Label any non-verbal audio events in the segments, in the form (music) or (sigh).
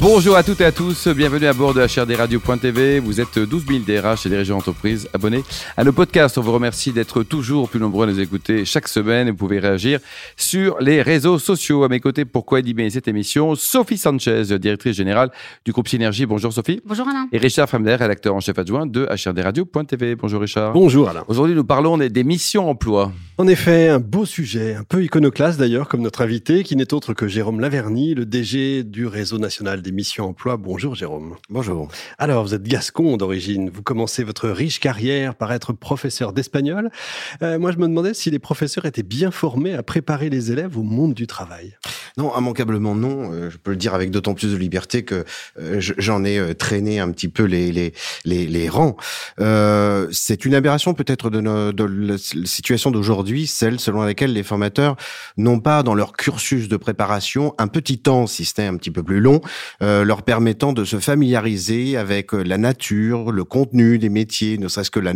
Bonjour à toutes et à tous, bienvenue à bord de HRDRadio.tv. Vous êtes 12 000 DRH et dirigeants d'entreprise abonnés à nos podcasts. On vous remercie d'être toujours plus nombreux à nous écouter chaque semaine. Vous pouvez réagir sur les réseaux sociaux. À mes côtés, pour co-animer cette émission, Sophie Sanchez, directrice générale du groupe Synergie. Bonjour Sophie. Bonjour Alain. Et Richard Fremder, rédacteur en chef adjoint de HRDRadio.tv. Bonjour Richard. Bonjour Alain. Aujourd'hui, nous parlons des missions emploi. En effet, un beau sujet, un peu iconoclaste d'ailleurs, comme notre invité, qui n'est autre que Jérôme Laverny, le DG du Réseau national des missions emploi. Bonjour Jérôme. Bonjour. Alors, vous êtes gascon d'origine. Vous commencez votre riche carrière par être professeur d'espagnol. Euh, moi, je me demandais si les professeurs étaient bien formés à préparer les élèves au monde du travail. Non, immanquablement non. Euh, je peux le dire avec d'autant plus de liberté que euh, j'en ai traîné un petit peu les les les, les rangs. C'est une aberration peut-être de, de la situation d'aujourd'hui, celle selon laquelle les formateurs n'ont pas dans leur cursus de préparation un petit temps, si n'est un petit peu plus long, euh, leur permettant de se familiariser avec la nature, le contenu des métiers, ne serait-ce que la,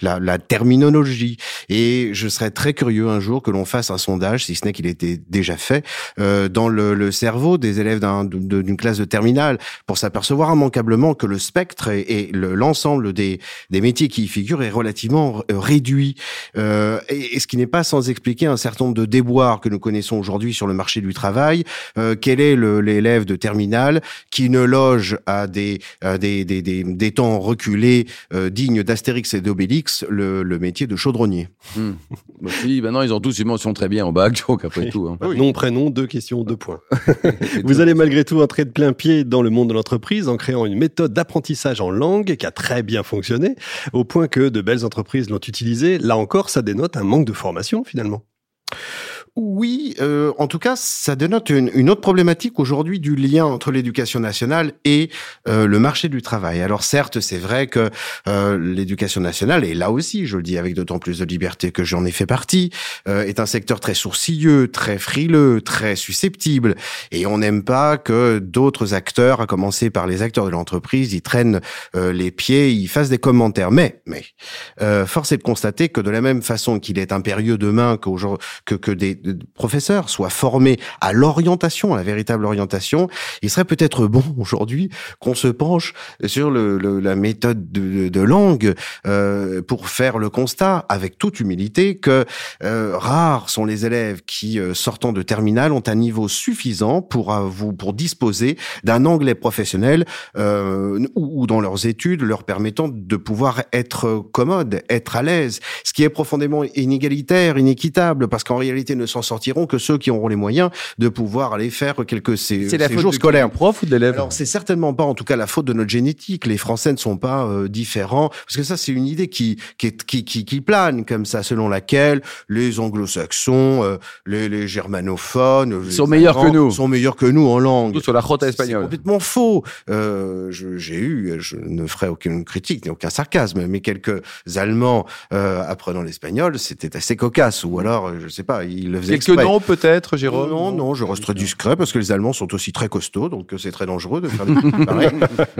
la la terminologie. Et je serais très curieux un jour que l'on fasse un sondage, si ce n'est qu'il était déjà fait. Euh, dans le, le, cerveau des élèves d'une classe de terminale pour s'apercevoir immanquablement que le spectre et, l'ensemble des, des métiers qui y figurent est relativement réduit. Euh, et, et, ce qui n'est pas sans expliquer un certain nombre de déboires que nous connaissons aujourd'hui sur le marché du travail. Euh, quel est l'élève de terminale qui ne loge à des, à des, des, des, des, temps reculés euh, dignes d'Astérix et d'Obélix le, le, métier de chaudronnier mmh. oui, maintenant ils ont tous une mention très bien en bac, donc après tout. Hein. Oui. Nom, prénom, deux questions deux points. (laughs) Vous allez malgré tout entrer de plein pied dans le monde de l'entreprise en créant une méthode d'apprentissage en langue qui a très bien fonctionné, au point que de belles entreprises l'ont utilisée. Là encore, ça dénote un manque de formation finalement. Oui, euh, en tout cas, ça dénote une, une autre problématique aujourd'hui du lien entre l'éducation nationale et euh, le marché du travail. Alors certes, c'est vrai que euh, l'éducation nationale, et là aussi, je le dis avec d'autant plus de liberté que j'en ai fait partie, euh, est un secteur très sourcilleux, très frileux, très susceptible, et on n'aime pas que d'autres acteurs, à commencer par les acteurs de l'entreprise, y traînent euh, les pieds, y fassent des commentaires. Mais, mais, euh, force est de constater que de la même façon qu'il est impérieux demain que, que des professeurs soient formés à l'orientation, à la véritable orientation, il serait peut-être bon aujourd'hui qu'on se penche sur le, le, la méthode de, de langue euh, pour faire le constat, avec toute humilité, que euh, rares sont les élèves qui, euh, sortant de terminale, ont un niveau suffisant pour vous pour disposer d'un anglais professionnel euh, ou dans leurs études leur permettant de pouvoir être commode, être à l'aise, ce qui est profondément inégalitaire, inéquitable, parce qu'en réalité ne s'en sortiront que ceux qui auront les moyens de pouvoir aller faire quelques sé C'est la faute jours de scolaires. prof ou de l'élève Alors c'est certainement pas, en tout cas, la faute de notre génétique. Les Français ne sont pas euh, différents, parce que ça c'est une idée qui qui, est, qui qui qui plane comme ça, selon laquelle les Anglo-Saxons, euh, les, les germanophones, sont meilleurs que nous, sont meilleurs que nous en langue. Tout sur la rota espagnole. C'est complètement faux. Euh, J'ai eu, je ne ferai aucune critique, ni aucun sarcasme, mais quelques Allemands euh, apprenant l'espagnol, c'était assez cocasse. Ou alors, je sais pas, ils le faisaient Quelques exprès. noms peut-être, Jérôme Non, non, je reste très discret parce que les Allemands sont aussi très costauds, donc euh, c'est très dangereux de faire des (laughs) trucs pareils.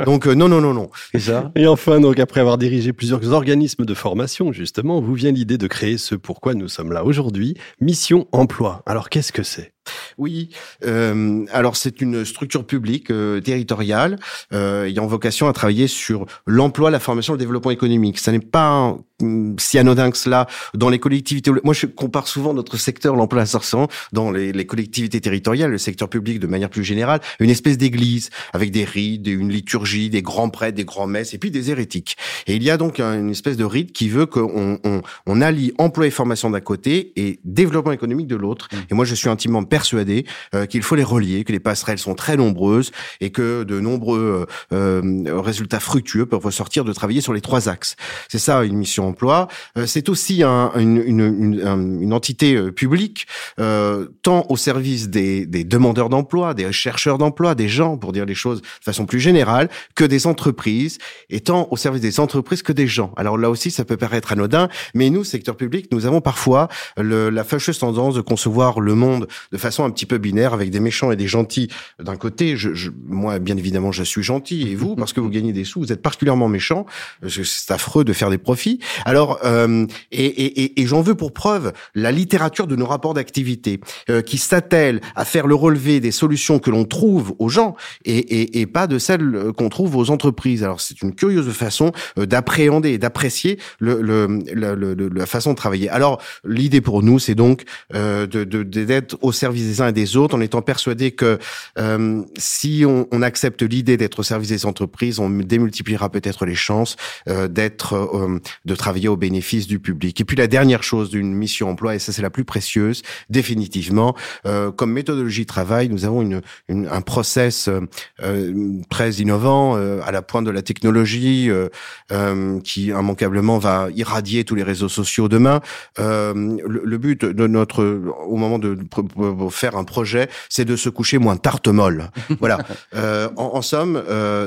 Donc euh, non, non, non, non. C'est ça Et enfin, donc après avoir dirigé plusieurs organismes de formation, justement, vous vient l'idée de créer ce pourquoi nous sommes là aujourd'hui, Mission Emploi. Alors qu'est-ce que c'est? Oui, euh, alors c'est une structure publique euh, territoriale euh, ayant vocation à travailler sur l'emploi, la formation, le développement économique. Ça n'est pas hum, si anodin que cela dans les collectivités. Moi, je compare souvent notre secteur, l'emploi insertion, dans les, les, collectivités territoriales, le secteur public de manière plus générale, une espèce d'église avec des rites, une liturgie, des grands prêtres, des grands messes et puis des hérétiques. Et il y a donc une espèce de rite qui veut qu'on on, on allie emploi et formation d'un côté et développement économique de l'autre. Mmh. Et moi, je suis intimement persuadé euh, qu'il faut les relier, que les passerelles sont très nombreuses et que de nombreux euh, résultats fructueux peuvent ressortir de travailler sur les trois axes. C'est ça une mission emploi. Euh, c'est aussi un, une, une, une, une, entité euh, publique, euh, tant au service des, des demandeurs d'emploi, des chercheurs d'emploi, des gens, pour dire les choses de façon plus générale, que des entreprises, et tant au service des entreprises que des gens. Alors là aussi, ça peut paraître anodin, mais nous, secteur public, nous avons parfois le, la fâcheuse tendance de concevoir le monde de façon un petit peu binaire, avec des méchants et des gentils d'un côté. Je, je, moi, bien évidemment, je suis gentil, et vous, parce que vous gagnez des sous, vous êtes particulièrement méchant. C'est affreux de faire des profits. Alors, euh, et, et, et j'en veux pour preuve la littérature de nos rapports d'activité euh, qui s'attelle à faire le relevé des solutions que l'on trouve aux gens et, et, et pas de celles qu'on trouve aux entreprises. Alors, c'est une curieuse façon euh, d'appréhender et d'apprécier le, le, le, la façon de travailler. Alors, l'idée pour nous, c'est donc euh, de d'être au service des uns et des autres, en étant persuadé que euh, si on, on accepte l'idée d'être au service des entreprises, on démultipliera peut-être les chances euh, d'être, euh, de travailler au bénéfice du public. Et puis la dernière chose d'une mission emploi, et ça c'est la plus précieuse, définitivement, euh, comme méthodologie de travail, nous avons une, une un process très innovant à la pointe de la technologie qui immanquablement va irradier tous les réseaux sociaux demain. Le, le, but de notre, au moment de faire un projet, c'est de se coucher moins tarte molle. (laughs) voilà. en, en, somme,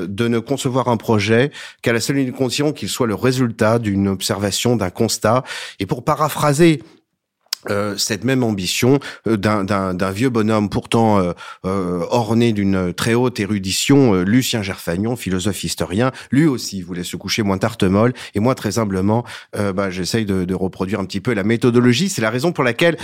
de ne concevoir un projet qu'à la seule condition qu'il soit le résultat d'une observation, d'un constat. Et pour paraphraser euh, cette même ambition euh, d'un vieux bonhomme pourtant euh, orné d'une très haute érudition, Lucien Gerfagnon, philosophe historien, lui aussi voulait se coucher moins tartemol et moi très humblement, bah, j'essaye de, de, reproduire un petit peu la méthodologie. C'est la raison pour laquelle,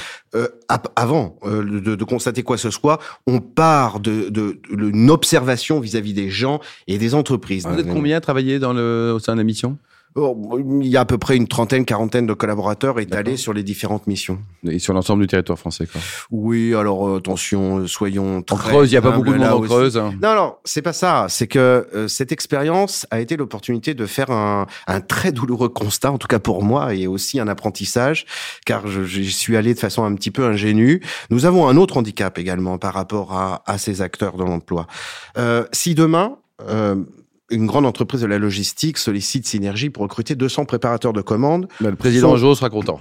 avant de, de, constater quoi que ce soit, on part de, de, observation vis-à-vis des gens et des entreprises. Vous êtes combien à travailler dans le, au sein de la mission? Il y a à peu près une trentaine, quarantaine de collaborateurs étalés sur les différentes missions. Et sur l'ensemble du territoire français, quoi. Oui, alors euh, attention, euh, soyons très. En Creuse, il n'y a pas beaucoup de monde en Creuse. Non, non, c'est pas ça. C'est que euh, cette expérience a été l'opportunité de faire un, un, très douloureux constat, en tout cas pour moi, et aussi un apprentissage, car j'y suis allé de façon un petit peu ingénue. Nous avons un autre handicap également par rapport à, à ces acteurs de l'emploi. si demain une grande entreprise de la logistique sollicite Synergie pour recruter 200 préparateurs de commandes. le président Jo sera content.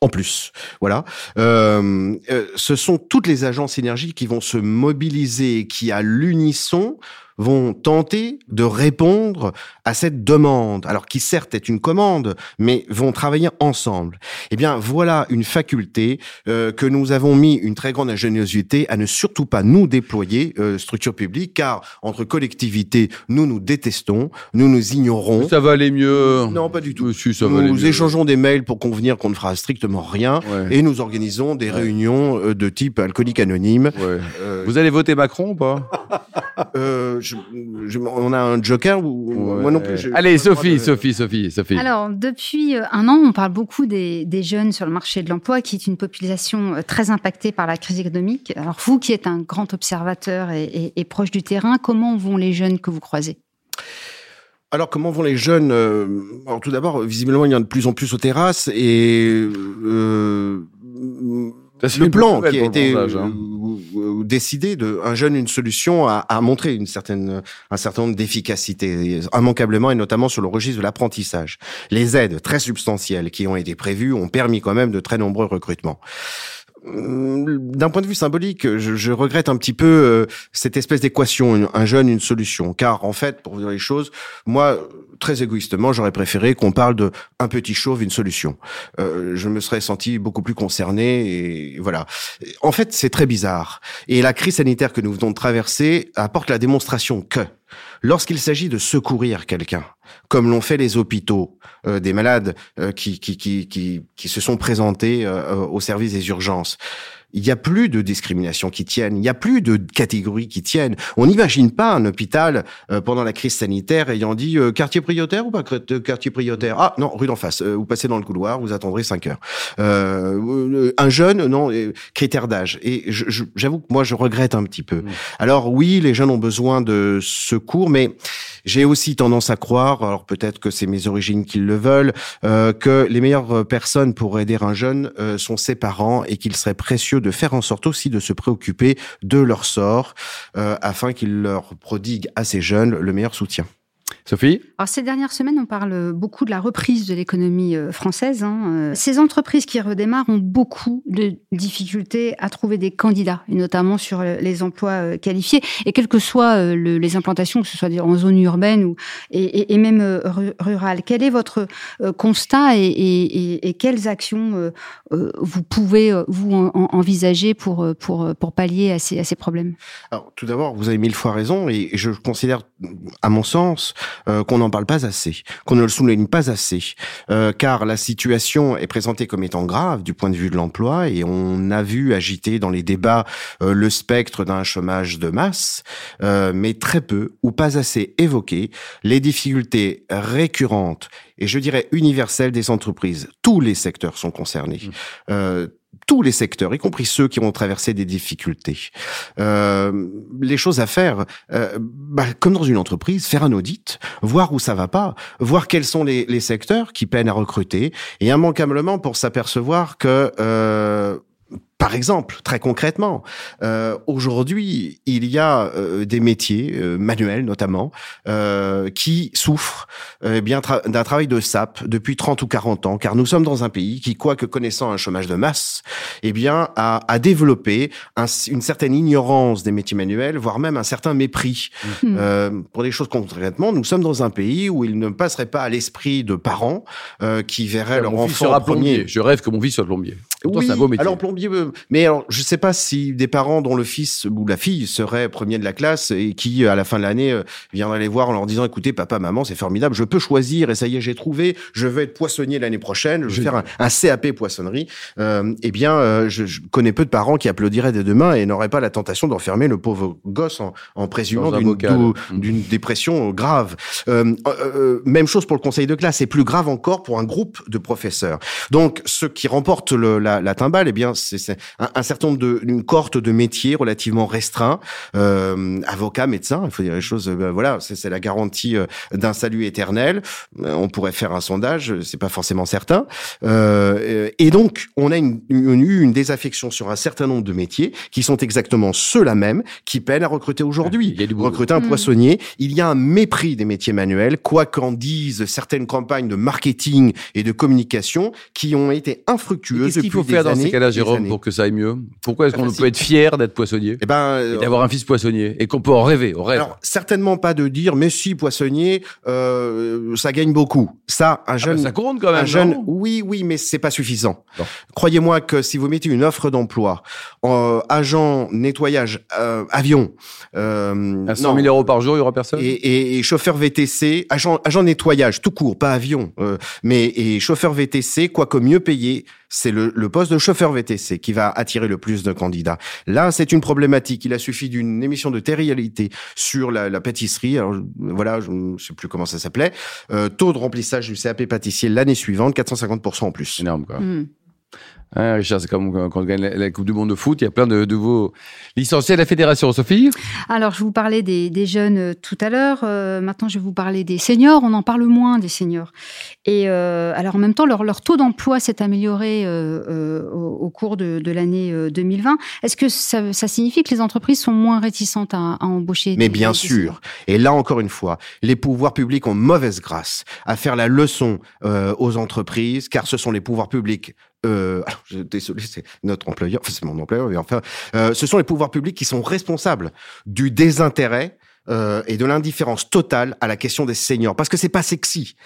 En plus, voilà. Euh, euh, ce sont toutes les agences Synergie qui vont se mobiliser, qui à l'unisson vont tenter de répondre à cette demande, alors qui certes est une commande, mais vont travailler ensemble. Eh bien, voilà une faculté euh, que nous avons mis une très grande ingéniosité à ne surtout pas nous déployer, euh, structure publique, car entre collectivités, nous nous détestons, nous nous ignorons. Ça va aller mieux. Non, pas du tout. Monsieur, ça nous échangeons des mails pour convenir qu'on ne fera strictement rien, et nous organisons des réunions euh, de type alcoolique anonyme. Ouais. Euh, Vous allez voter Macron ou pas? Je, on a un joker ou moi non plus. Allez, Sophie, Sophie, Sophie, Sophie. Alors, depuis euh, un an, on parle beaucoup des, des jeunes sur le marché de l'emploi, qui est une population euh, très impactée par la crise économique. Alors, vous qui êtes un grand observateur et, et, proche du terrain, comment vont les jeunes que vous croisez? Alors, comment vont les jeunes euh, Alors, tout d'abord, visiblement, il y en a de plus en plus aux terrasses et euh, le plan qui a été hein. Décidé de un jeune une solution a, a montré une certaine un certain nombre d'efficacité immanquablement et notamment sur le registre de l'apprentissage. Les aides très substantielles qui ont été prévues ont permis quand même de très nombreux recrutements d'un point de vue symbolique, je, je, regrette un petit peu euh, cette espèce d'équation, un jeune, une solution. Car en fait, pour vous dire les choses, moi, très égoïstement, j'aurais préféré qu'on parle de un petit chauve, une solution. Euh, je me serais senti beaucoup plus concerné et voilà. En fait, c'est très bizarre. Et la crise sanitaire que nous venons de traverser apporte la démonstration que lorsqu'il s'agit de secourir quelqu'un, comme l'ont fait les hôpitaux, euh, des malades euh, qui, qui, qui, qui, se sont présentés euh, au service des urgences, il n'y a plus de discrimination qui tienne, il n'y a plus de catégories qui tiennent. On n'imagine pas un hôpital euh, pendant la crise sanitaire ayant dit euh, quartier prioritaire ou pas euh, quartier prioritaire? Ah non, rue d'en face. vous passez dans le couloir, vous attendrez 5 heures. un jeune, non, critère d'âge. Et j'avoue que moi, je regrette un petit peu. Mmh. Alors oui, les jeunes ont besoin de secours, mais j'ai aussi tendance à croire, alors peut-être que c'est mes origines qui le veulent, que les meilleures personnes pour aider un jeune sont ses parents et qu'il serait précieux de faire en sorte aussi de se préoccuper de leur sort euh, afin qu'ils leur prodiguent à ces jeunes le meilleur soutien. Sophie Alors, ces dernières semaines, on parle beaucoup de la reprise de l'économie euh, française. Hein. Euh, ces entreprises qui redémarrent ont beaucoup de difficultés à trouver des candidats, et notamment sur les emplois euh, qualifiés. Et quelles que soient les implantations, que ce soit en zone urbaine ou, et, et, même rurale, quel est votre constat et, et quelles actions vous pouvez vous envisager pour, pour, pour pallier à ces, à ces problèmes? Alors, tout d'abord, vous avez mille fois raison et je considère, à mon sens, euh, qu'on n'en parle pas assez, qu'on ne le souligne pas assez, euh, car la situation est présentée comme étant grave du point de vue de l'emploi et on a vu agiter dans les débats euh, le spectre d'un chômage de masse, mais très peu ou pas assez évoqué les difficultés récurrentes et je dirais universelles des entreprises. Tous les secteurs sont concernés. Mmh tous les secteurs, y compris ceux qui ont traversé des difficultés. Euh, les choses à faire, euh, bah, comme dans une entreprise, faire un audit, voir où ça va pas, voir quels sont les, les secteurs qui peinent à recruter, et immanquablement pour s'apercevoir que euh, par exemple, très concrètement, euh, aujourd'hui, il y a euh, des métiers euh, manuels notamment euh, qui souffrent eh bien d'un travail de sape depuis 30 ou 40 ans, car nous sommes dans un pays qui, quoique connaissant un chômage de masse, eh bien a, a développé un, une certaine ignorance des métiers manuels, voire même un certain mépris mmh. pour des choses concrètement. Nous sommes dans un pays où il ne passerait pas à l'esprit de parents qui verraient leur enfant premier. Je rêve que mon fils soit plombier. Oui, alors plombier mais alors, je ne sais pas si des parents dont le fils ou la fille serait premier de la classe et qui, à la fin de l'année, euh, viendraient les voir en leur disant, écoutez, papa, maman, c'est formidable, je peux choisir et ça y est, j'ai trouvé, je vais être poissonnier l'année prochaine, je vais faire un, CAP poissonnerie. Euh, eh bien, euh, je, connais peu de parents qui applaudiraient des deux mains et n'auraient pas la tentation d'enfermer le pauvre gosse en, en présumant mmh. d'une dépression grave. Euh, euh, même chose pour le conseil de classe, c'est plus grave encore pour un groupe de professeurs. Donc, ceux qui remportent le, la, la timbale, eh bien, c'est un, un, certain nombre de une cohorte de métiers relativement restreints, euh, avocats, médecins. Il faut dire les choses. Euh, voilà, c'est la garantie euh, d'un salut éternel. On pourrait faire un sondage, c'est pas forcément certain. Euh, et donc, on a une, une, une, désaffection sur un certain nombre de métiers qui sont exactement ceux-là même qui peinent à recruter aujourd'hui. Recruter un mmh. poissonnier, il y a un mépris des métiers manuels, quoi qu'en disent certaines campagnes de marketing et de communication qui ont été infructueuses. Qu'il faut faire dans ces cas-là, Jérôme, pour que ça aille mieux Pourquoi est-ce qu'on peut être fier d'être poissonnier eh ben, et d'avoir un fils poissonnier et qu'on peut en rêver, au rêve Alors certainement pas de dire mais si poissonnier, euh, ça gagne beaucoup. Ça, un ah jeune, ça compte quand même. Un jeune, oui, oui, mais c'est pas suffisant. Croyez-moi que si vous mettez une offre d'emploi, euh, agent nettoyage euh, avion, euh, à 100 000 euros par jour, il y aura personne. Et, et, et chauffeur VTC, agent, agent nettoyage tout court, pas avion, euh, mais et chauffeur VTC, quoique mieux payé c'est le, le, poste de chauffeur VTC qui va attirer le plus de candidats. Là, c'est une problématique. Il a suffi d'une émission de télé-réalité sur la, la, pâtisserie. Alors, voilà, je ne sais plus comment ça s'appelait. Euh, taux de remplissage du CAP pâtissier l'année suivante, 450% en plus. Énorme, quoi. Mmh. Hein, Richard, c'est comme quand on gagne la, Coupe du Monde de foot, il y a plein de nouveaux licenciés à la fédération. Sophie? Alors, je vous parlais des, des jeunes euh, tout à l'heure. Euh, maintenant, je vais vous parler des seniors. On en parle moins des seniors. Et euh, alors, en même temps, leur, leur taux d'emploi s'est amélioré euh, euh au, au, cours de, de l'année 2020. Est-ce que ça, ça, signifie que les entreprises sont moins réticentes à, à embaucher Mais bien sûr. Et là, encore une fois, les pouvoirs publics ont mauvaise grâce à faire la leçon aux entreprises, car ce sont les pouvoirs publics euh, désolé, c'est notre employeur, enfin, c'est mon employeur, mais enfin, euh, ce sont les pouvoirs publics qui sont responsables du désintérêt euh, et de l'indifférence totale à la question des seniors, parce que c'est pas sexy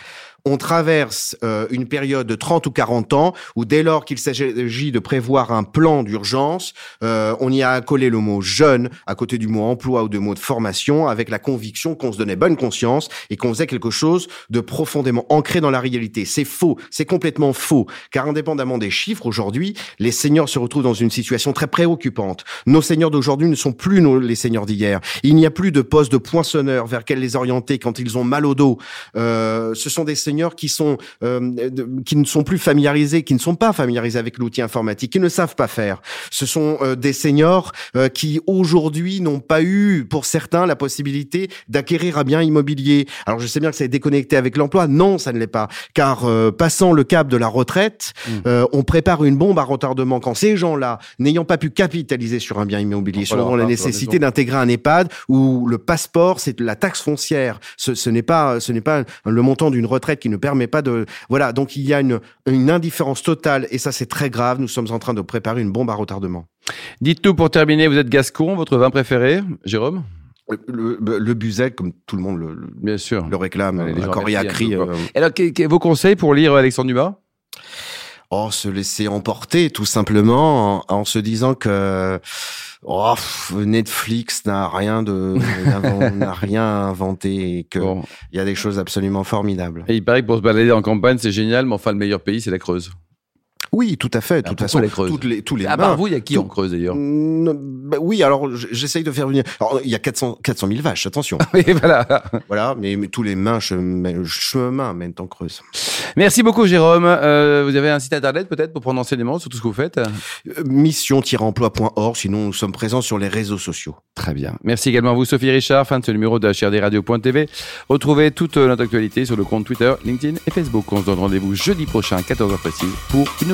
on traverse euh, une période de 30 ou 40 ans où dès lors qu'il s'agit de prévoir un plan d'urgence, euh, on y a accolé le mot jeune à côté du mot emploi ou de mot de formation avec la conviction qu'on se donnait bonne conscience et qu'on faisait quelque chose de profondément ancré dans la réalité. C'est faux, c'est complètement faux, car indépendamment des chiffres, aujourd'hui, les seniors se retrouvent dans une situation très préoccupante. Nos seniors d'aujourd'hui ne sont plus nos, les seniors d'hier. Il n'y a plus de poste de poinçonneur vers quel les orienter quand ils ont mal au dos. Euh, ce sont des seniors qui sont euh, qui ne sont plus familiarisés, qui ne sont pas familiarisés avec l'outil informatique, qui ne savent pas faire. Ce sont euh, des seniors euh, qui aujourd'hui n'ont pas eu, pour certains, la possibilité d'acquérir un bien immobilier. Alors je sais bien que c'est déconnecté avec l'emploi. Non, ça ne l'est pas, car passant le cap de la retraite, mmh. on prépare une bombe à retardement quand ces gens-là, n'ayant pas pu capitaliser sur un bien immobilier, selon la nécessité d'intégrer un EHPAD où le passeport, c'est la taxe foncière. Ce, ce n'est pas, ce n'est pas le montant d'une retraite qui ne permet pas de... Voilà, donc il y a une, une indifférence totale et ça c'est très grave. Nous sommes en train de préparer une bombe à retardement. Dites-nous pour terminer, vous êtes gascon, votre vin préféré, Jérôme? Le, le, comme tout le monde le, Bien sûr. le réclame, Allez, un coriacri. Euh... Alors, vos conseils pour lire Alexandre Dumas? Oh, se laisser emporter, tout simplement, en, en se disant que Oh, Netflix n'a rien de (laughs) n'a rien inventé et que il y a des choses absolument formidables. Et il paraît que pour se balader en campagne, c'est génial, mais enfin le meilleur pays, c'est la Creuse. Oui, tout à fait. De toute façon, les toutes les, tous les À part vous, il y a qui en Creuse d'ailleurs bah Oui, alors j'essaye de faire venir. Alors, il y a 400, 400 000 vaches, attention. (laughs) oui, voilà. (laughs) Voilà, mais, tous les mains chemins mènent en Creuse. Merci beaucoup, Jérôme. Euh, vous avez un site internet peut-être pour prendre enseignement sur tout ce que vous faites? Euh, Mission-emploi.org. Sinon, nous sommes présents sur les réseaux sociaux. Très bien. Merci également à vous, Sophie Richard, fin de ce numéro de HRDRadio.tv. Retrouvez toute notre actualité sur le compte Twitter, LinkedIn et Facebook. On se donne rendez-vous jeudi prochain, 14h précise, pour une